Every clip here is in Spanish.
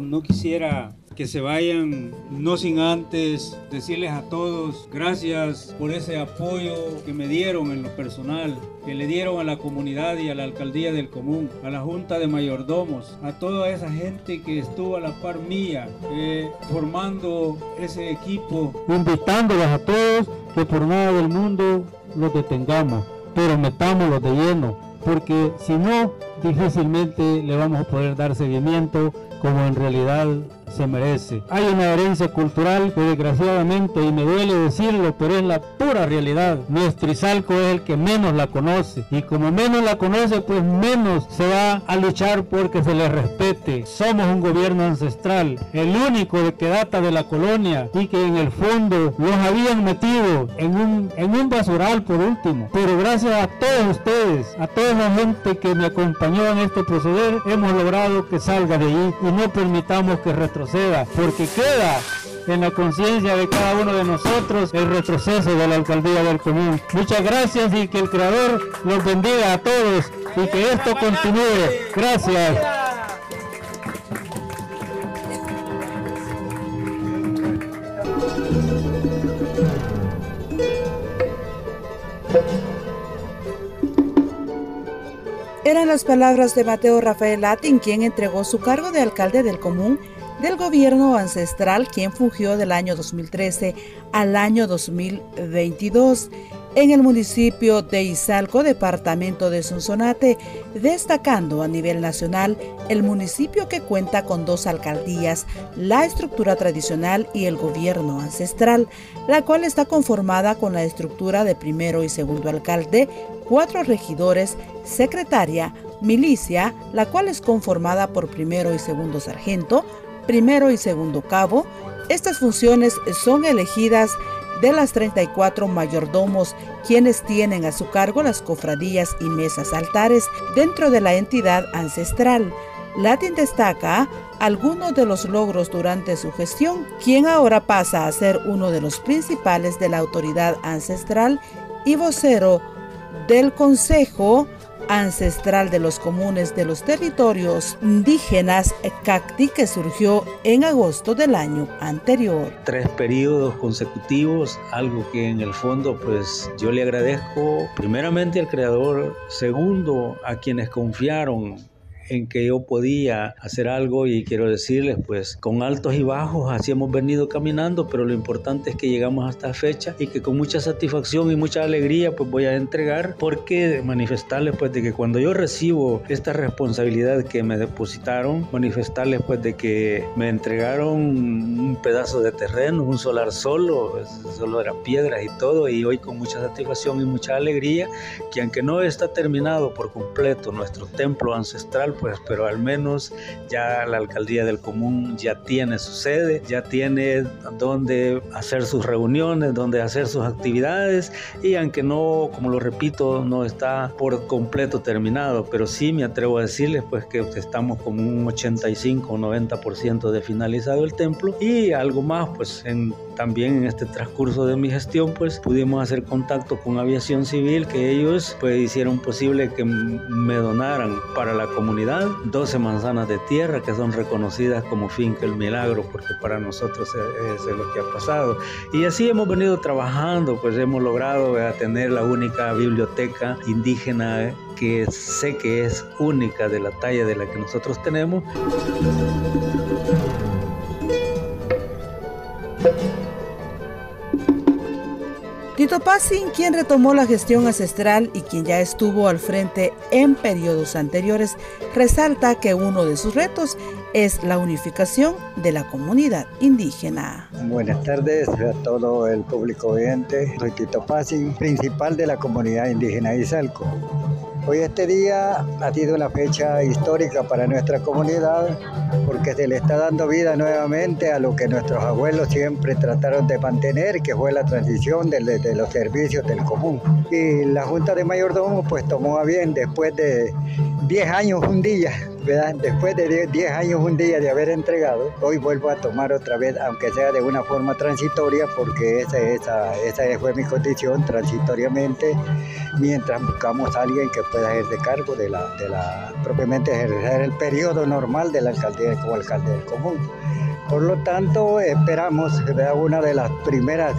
No quisiera que se vayan, no sin antes decirles a todos gracias por ese apoyo que me dieron en lo personal, que le dieron a la comunidad y a la alcaldía del común, a la junta de mayordomos, a toda esa gente que estuvo a la par mía, eh, formando ese equipo. Invitándolos a todos que por nada del mundo los detengamos, pero metámoslos de lleno, porque si no, difícilmente le vamos a poder dar seguimiento como en realidad se merece. Hay una herencia cultural que desgraciadamente, y me duele decirlo, pero es la pura realidad. Nuestro Izalco es el que menos la conoce. Y como menos la conoce, pues menos se va a luchar porque se le respete. Somos un gobierno ancestral, el único de que data de la colonia y que en el fondo los habían metido en un, en un basural por último. Pero gracias a todos ustedes, a toda la gente que me acompañó en este proceder, hemos logrado que salga de ahí y no permitamos que retroceda porque queda en la conciencia de cada uno de nosotros el retroceso de la alcaldía del común. Muchas gracias y que el Creador los bendiga a todos y que esto continúe. Gracias. Eran las palabras de Mateo Rafael Latin, quien entregó su cargo de alcalde del común del gobierno ancestral, quien fungió del año 2013 al año 2022 en el municipio de Izalco, departamento de Sonsonate, destacando a nivel nacional el municipio que cuenta con dos alcaldías, la estructura tradicional y el gobierno ancestral, la cual está conformada con la estructura de primero y segundo alcalde, cuatro regidores, secretaria, milicia, la cual es conformada por primero y segundo sargento, primero y segundo cabo. Estas funciones son elegidas de las 34 mayordomos quienes tienen a su cargo las cofradías y mesas altares dentro de la entidad ancestral. Latin destaca algunos de los logros durante su gestión, quien ahora pasa a ser uno de los principales de la autoridad ancestral y vocero del Consejo ancestral de los comunes de los territorios indígenas Cacti que surgió en agosto del año anterior. Tres periodos consecutivos, algo que en el fondo pues yo le agradezco primeramente al creador, segundo a quienes confiaron en que yo podía hacer algo y quiero decirles, pues con altos y bajos así hemos venido caminando, pero lo importante es que llegamos a esta fecha y que con mucha satisfacción y mucha alegría pues voy a entregar. Porque manifestarles pues de que cuando yo recibo esta responsabilidad que me depositaron, manifestarles pues de que me entregaron un pedazo de terreno, un solar solo, solo era piedras y todo y hoy con mucha satisfacción y mucha alegría que aunque no está terminado por completo nuestro templo ancestral, pues, pero al menos ya la alcaldía del común ya tiene su sede, ya tiene donde hacer sus reuniones, donde hacer sus actividades y aunque no, como lo repito, no está por completo terminado, pero sí me atrevo a decirles pues que estamos como un 85 o 90% de finalizado el templo y algo más pues en también en este transcurso de mi gestión pues pudimos hacer contacto con aviación civil que ellos pues hicieron posible que me donaran para la comunidad 12 manzanas de tierra que son reconocidas como finca el milagro porque para nosotros es, es lo que ha pasado y así hemos venido trabajando pues hemos logrado tener la única biblioteca indígena que sé que es única de la talla de la que nosotros tenemos. Tito Passin, quien retomó la gestión ancestral y quien ya estuvo al frente en periodos anteriores, resalta que uno de sus retos es la unificación de la comunidad indígena. Buenas tardes a todo el público oyente. Soy Tito principal de la comunidad indígena de Izalco. Hoy este día ha sido una fecha histórica para nuestra comunidad porque se le está dando vida nuevamente a lo que nuestros abuelos siempre trataron de mantener, que fue la transición de, los servicios del común. Y la Junta de Mayordomos pues tomó a bien después de 10 años un día después de 10 años, un día de haber entregado, hoy vuelvo a tomar otra vez, aunque sea de una forma transitoria, porque esa, esa, esa fue mi condición transitoriamente, mientras buscamos a alguien que pueda ejercer cargo de la, de la propiamente ejercer el periodo normal de la alcaldía como alcalde del común. Por lo tanto, esperamos, una de las primeras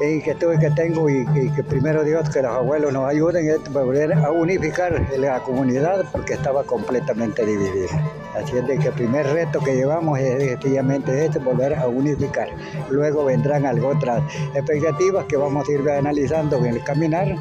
inquietudes que tengo y, que primero Dios que los abuelos nos ayuden es volver a unificar la comunidad porque estaba completamente dividida. Así es que el primer reto que llevamos es efectivamente este, volver a unificar. Luego vendrán algo otras expectativas que vamos a ir analizando en el caminar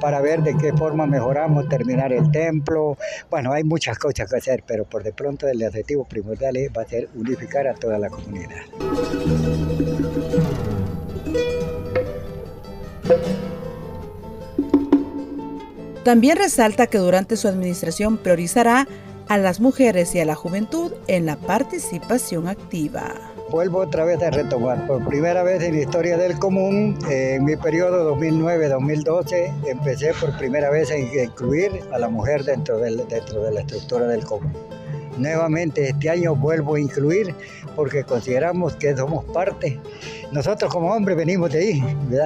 para ver de qué forma mejoramos, terminar el templo. Bueno, hay muchas cosas que hacer, pero por de pronto el objetivo primordial va a ser unificar a toda la comunidad. También resalta que durante su administración priorizará a las mujeres y a la juventud en la participación activa. Vuelvo otra vez a retomar. Por primera vez en la historia del común, en mi periodo 2009-2012, empecé por primera vez a incluir a la mujer dentro, dentro de la estructura del común. Nuevamente este año vuelvo a incluir porque consideramos que somos parte. Nosotros como hombres venimos de ahí,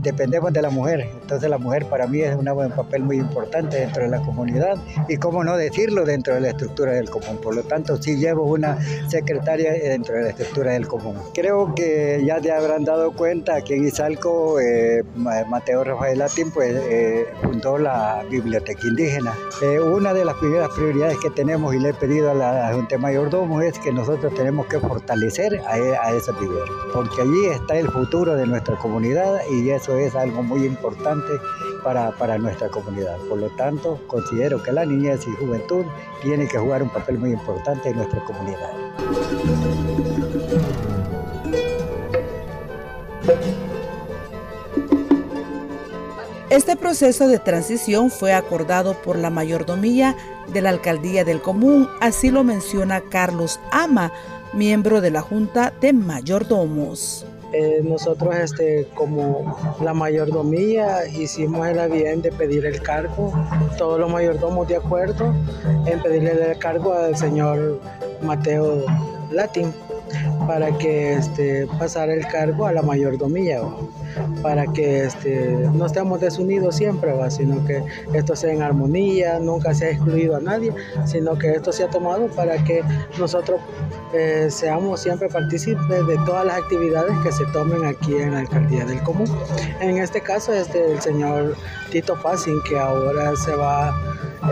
dependemos de la mujer. Entonces la mujer para mí es un papel muy importante dentro de la comunidad y cómo no decirlo dentro de la estructura del común. Por lo tanto, sí llevo una secretaria dentro de la estructura del común. Creo que ya te habrán dado cuenta que en Izalco eh, Mateo Rafael Latín pues, eh, fundó la biblioteca indígena. Eh, una de las primeras prioridades que tenemos y le he pedido a la Junta Mayordomo es que nosotros tenemos que fortalecer a, a esa biblioteca, porque allí está el futuro de nuestra comunidad y eso es algo muy importante para, para nuestra comunidad. Por lo tanto, considero que la niñez y juventud tienen que jugar un papel muy importante en nuestra comunidad. Este proceso de transición fue acordado por la mayordomía de la alcaldía del común, así lo menciona Carlos Ama, miembro de la Junta de Mayordomos. Eh, nosotros este, como la mayordomía hicimos el bien de pedir el cargo, todos los mayordomos de acuerdo en pedirle el cargo al señor Mateo Latín para que este, pasara el cargo a la mayordomía para que este, no estemos desunidos siempre, sino que esto sea en armonía, nunca se ha excluido a nadie, sino que esto se ha tomado para que nosotros eh, seamos siempre partícipes de todas las actividades que se tomen aquí en la alcaldía del común. En este caso, este, el señor Tito Pazin, que ahora se va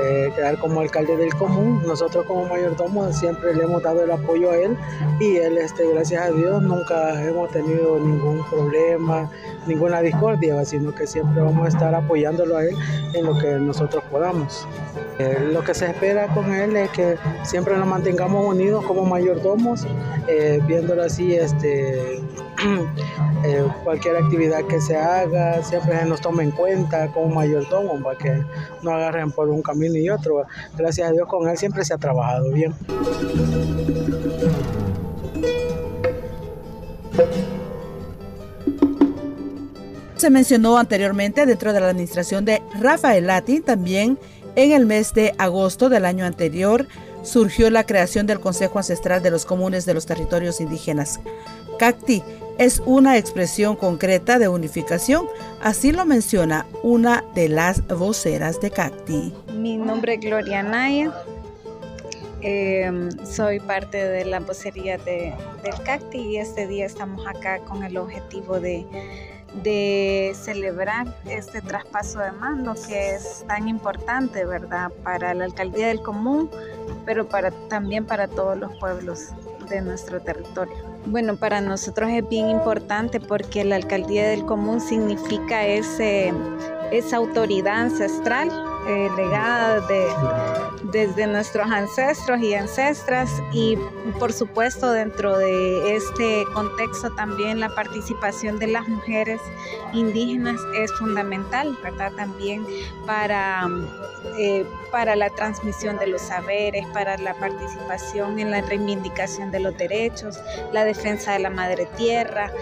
eh, quedar como alcalde del común. Nosotros como mayordomo siempre le hemos dado el apoyo a él y él, este, gracias a Dios, nunca hemos tenido ningún problema, ninguna discordia, sino que siempre vamos a estar apoyándolo a él en lo que nosotros podamos. Eh, lo que se espera con él es que siempre nos mantengamos unidos como mayordomos, eh, viéndolo así, este, eh, cualquier actividad que se haga, siempre nos tome en cuenta como mayordomo para que no agarren por un camino y otro. Gracias a Dios con él siempre se ha trabajado bien. Se mencionó anteriormente dentro de la administración de Rafael Latin, también en el mes de agosto del año anterior surgió la creación del Consejo Ancestral de los Comunes de los Territorios Indígenas. CACTI es una expresión concreta de unificación, así lo menciona una de las voceras de CACTI. Mi nombre es Gloria Naya, em, soy parte de la vocería de, del CACTI y este día estamos acá con el objetivo de celebrar este traspaso de mando que es tan importante, ¿verdad? Para la alcaldía del común, pero también para todos los pueblos de nuestro territorio. Bueno, para nosotros es bien importante porque la alcaldía del común significa ese, esa autoridad ancestral eh, legada de, desde nuestros ancestros y ancestras y por supuesto, dentro de este contexto también la participación de las mujeres indígenas es fundamental, ¿verdad? También para, eh, para la transmisión de los saberes, para la participación en la reivindicación de los derechos, la defensa de la madre tierra,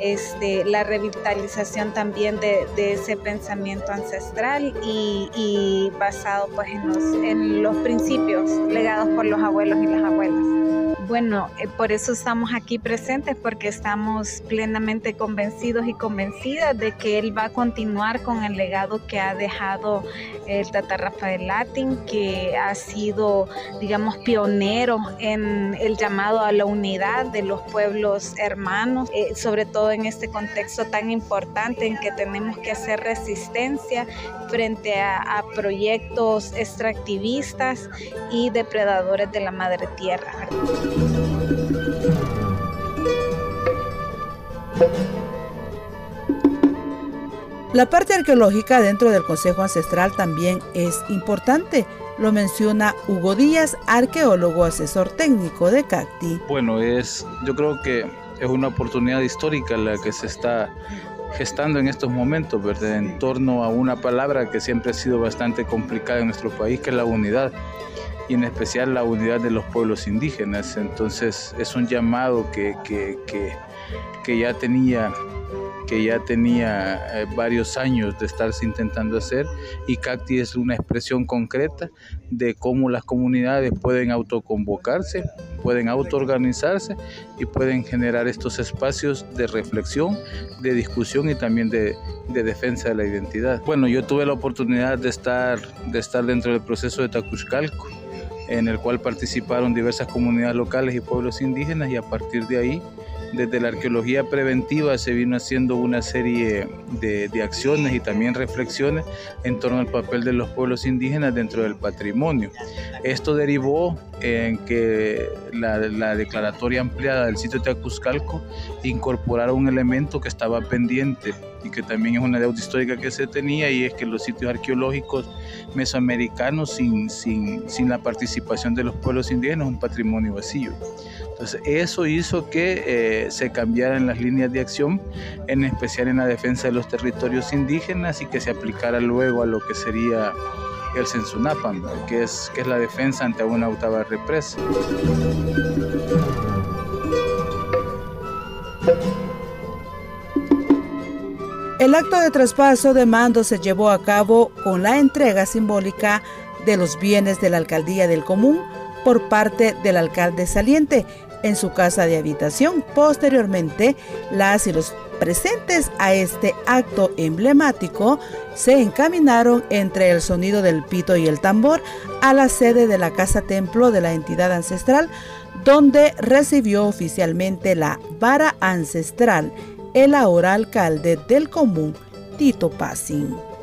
este, la revitalización también de, ese pensamiento ancestral y, basado pues en los, en los principios legados por los abuelos y las abuelas. Bueno, eh, por eso estamos aquí presentes, porque estamos plenamente convencidos y convencidas de que él va a continuar con el legado que ha dejado el Tata Rafael Latin, que ha sido, digamos, pionero en el llamado a la unidad de los pueblos hermanos, eh, sobre todo en este contexto tan importante en que tenemos que hacer resistencia frente a, a proyectos extractivistas y depredadores de la madre tierra. La parte arqueológica dentro del Consejo Ancestral también es importante. Lo menciona Hugo Díaz, arqueólogo asesor técnico de CACTI. Bueno, es, yo creo que es una oportunidad histórica la que se está gestando en estos momentos. En torno a una palabra que siempre ha sido bastante complicada en nuestro país, que es la unidad y en especial la unidad de los pueblos indígenas. Entonces es un llamado que, que, que, que ya tenía que ya tenía eh, varios años de estarse intentando hacer y CACTI es una expresión concreta de cómo las comunidades pueden autoconvocarse, pueden autoorganizarse y pueden generar estos espacios de reflexión, de discusión y también de, de defensa de la identidad. Bueno, yo tuve la oportunidad de estar, de estar dentro del proceso de Tacuzcalco en el cual participaron diversas comunidades locales y pueblos indígenas y a partir de ahí desde la arqueología preventiva se vino haciendo una serie de, acciones y también reflexiones en torno al papel de los pueblos indígenas dentro del patrimonio. Esto derivó en que la, declaratoria ampliada del sitio de incorporara un elemento que estaba pendiente y que también es una deuda histórica que se tenía y es que los sitios arqueológicos mesoamericanos sin, sin, sin la participación de los pueblos indígenas un patrimonio vacío. Entonces, eso hizo que eh, se cambiaran las líneas de acción, en especial en la defensa de los territorios indígenas y que se aplicara luego a lo que sería el Sensunapan, que es, que es la defensa ante una octava represa. El acto de traspaso de mando se llevó a cabo con la entrega simbólica de los bienes de la alcaldía del común por parte del alcalde saliente en su casa de habitación. Posteriormente, las y los presentes a este acto emblemático se encaminaron entre el sonido del pito y el tambor a la sede de la casa templo de la entidad ancestral, donde recibió oficialmente la vara ancestral – el ahora alcalde del común, Tito Passing.